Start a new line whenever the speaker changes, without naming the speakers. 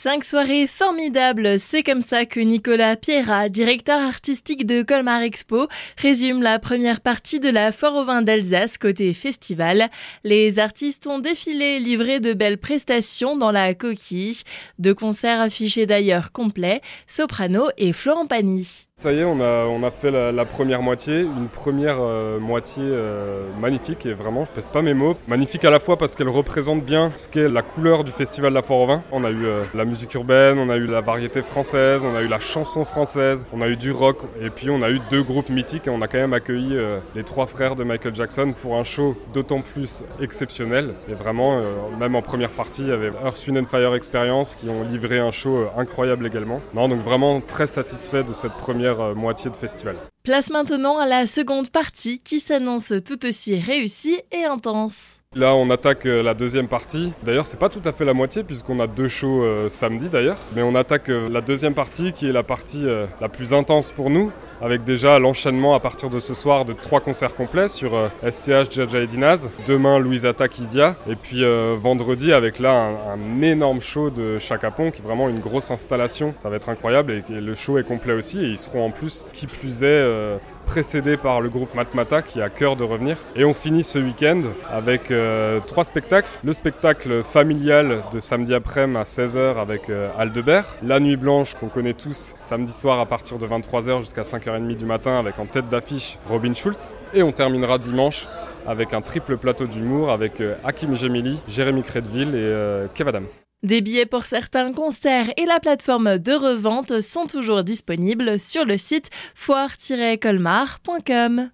Cinq soirées formidables, c'est comme ça que Nicolas Pierra, directeur artistique de Colmar Expo, résume la première partie de la Foire au vin d'Alsace côté festival. Les artistes ont défilé, livré de belles prestations dans la coquille. Deux concerts affichés d'ailleurs complets, Soprano et Florent Pagny.
Ça y est, on a, on a fait la, première moitié, une première euh, moitié euh, magnifique et vraiment, je pèse pas mes mots. Magnifique à la fois parce qu'elle représente bien ce qu'est la couleur du festival de la Foire au. On a eu euh, la musique urbaine, on a eu la variété française, on a eu la chanson française, on a eu du rock et puis on a eu deux groupes mythiques et on a quand même accueilli les trois frères de Michael Jackson pour un show d'autant plus exceptionnel. Et vraiment, même en première partie, il y avait Earth, Wind and Fire Experience qui ont livré un show incroyable également. Non, donc vraiment très satisfait de cette première euh, moitié de festival.
Place maintenant à la seconde partie qui s'annonce tout aussi réussie et intense.
Là, on attaque euh, la deuxième partie. D'ailleurs, c'est pas tout à fait la moitié puisqu'on a deux shows euh, samedi d'ailleurs. Mais on attaque la deuxième partie qui est la partie la plus intense pour nous avec déjà l'enchaînement à partir de ce soir de trois concerts complets sur SCH, Jaja et Dinaz. Demain, Louisata Kizia. Et puis vendredi, avec là un, énorme show de Chacapon qui est vraiment une grosse installation. Ça va être incroyable et, le show est complet aussi. Et ils seront en plus, qui plus est, euh, précédés par le groupe Matmata qui a cœur de revenir. Et on finit ce week-end avec euh, trois spectacles. Le spectacle familial de samedi après-midi à 16h avec euh, Aldebert. La Nuit Blanche qu'on connaît tous samedi soir à partir de 23h jusqu'à 5h30 du matin avec en tête d'affiche Robin Schulz. Et on terminera dimanche avec un triple plateau d'humour avec euh, Hakim Gemili, Jérémy Crédville et euh, Kev Adams.
Des billets pour certains concerts et la plateforme de revente sont toujours disponibles sur le site foire-colmar.com.